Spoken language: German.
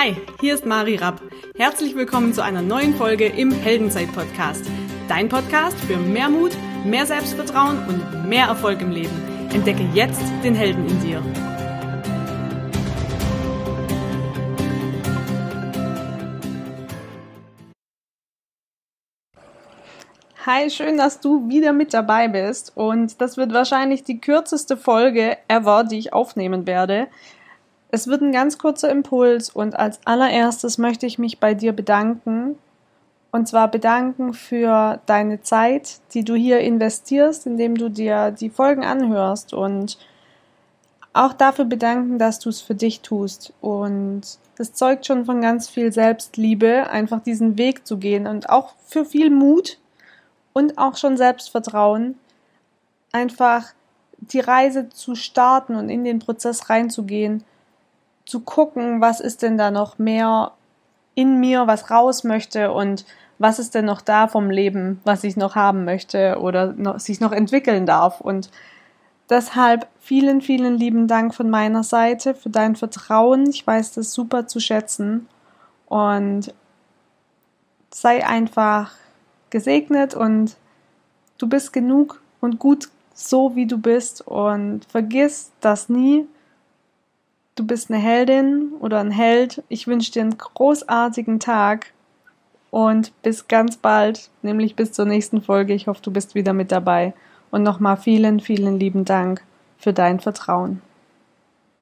Hi, hier ist Mari Rapp. Herzlich willkommen zu einer neuen Folge im Heldenzeit-Podcast. Dein Podcast für mehr Mut, mehr Selbstvertrauen und mehr Erfolg im Leben. Entdecke jetzt den Helden in dir. Hi, schön, dass du wieder mit dabei bist. Und das wird wahrscheinlich die kürzeste Folge ever, die ich aufnehmen werde. Es wird ein ganz kurzer Impuls und als allererstes möchte ich mich bei dir bedanken. Und zwar bedanken für deine Zeit, die du hier investierst, indem du dir die Folgen anhörst und auch dafür bedanken, dass du es für dich tust. Und das zeugt schon von ganz viel Selbstliebe, einfach diesen Weg zu gehen und auch für viel Mut und auch schon Selbstvertrauen, einfach die Reise zu starten und in den Prozess reinzugehen zu gucken, was ist denn da noch mehr in mir, was raus möchte und was ist denn noch da vom Leben, was ich noch haben möchte oder noch, sich noch entwickeln darf. Und deshalb vielen, vielen lieben Dank von meiner Seite für dein Vertrauen. Ich weiß das super zu schätzen und sei einfach gesegnet und du bist genug und gut so, wie du bist und vergiss das nie du bist eine Heldin oder ein Held. Ich wünsche dir einen großartigen Tag und bis ganz bald, nämlich bis zur nächsten Folge. Ich hoffe, du bist wieder mit dabei. Und nochmal vielen, vielen lieben Dank für dein Vertrauen.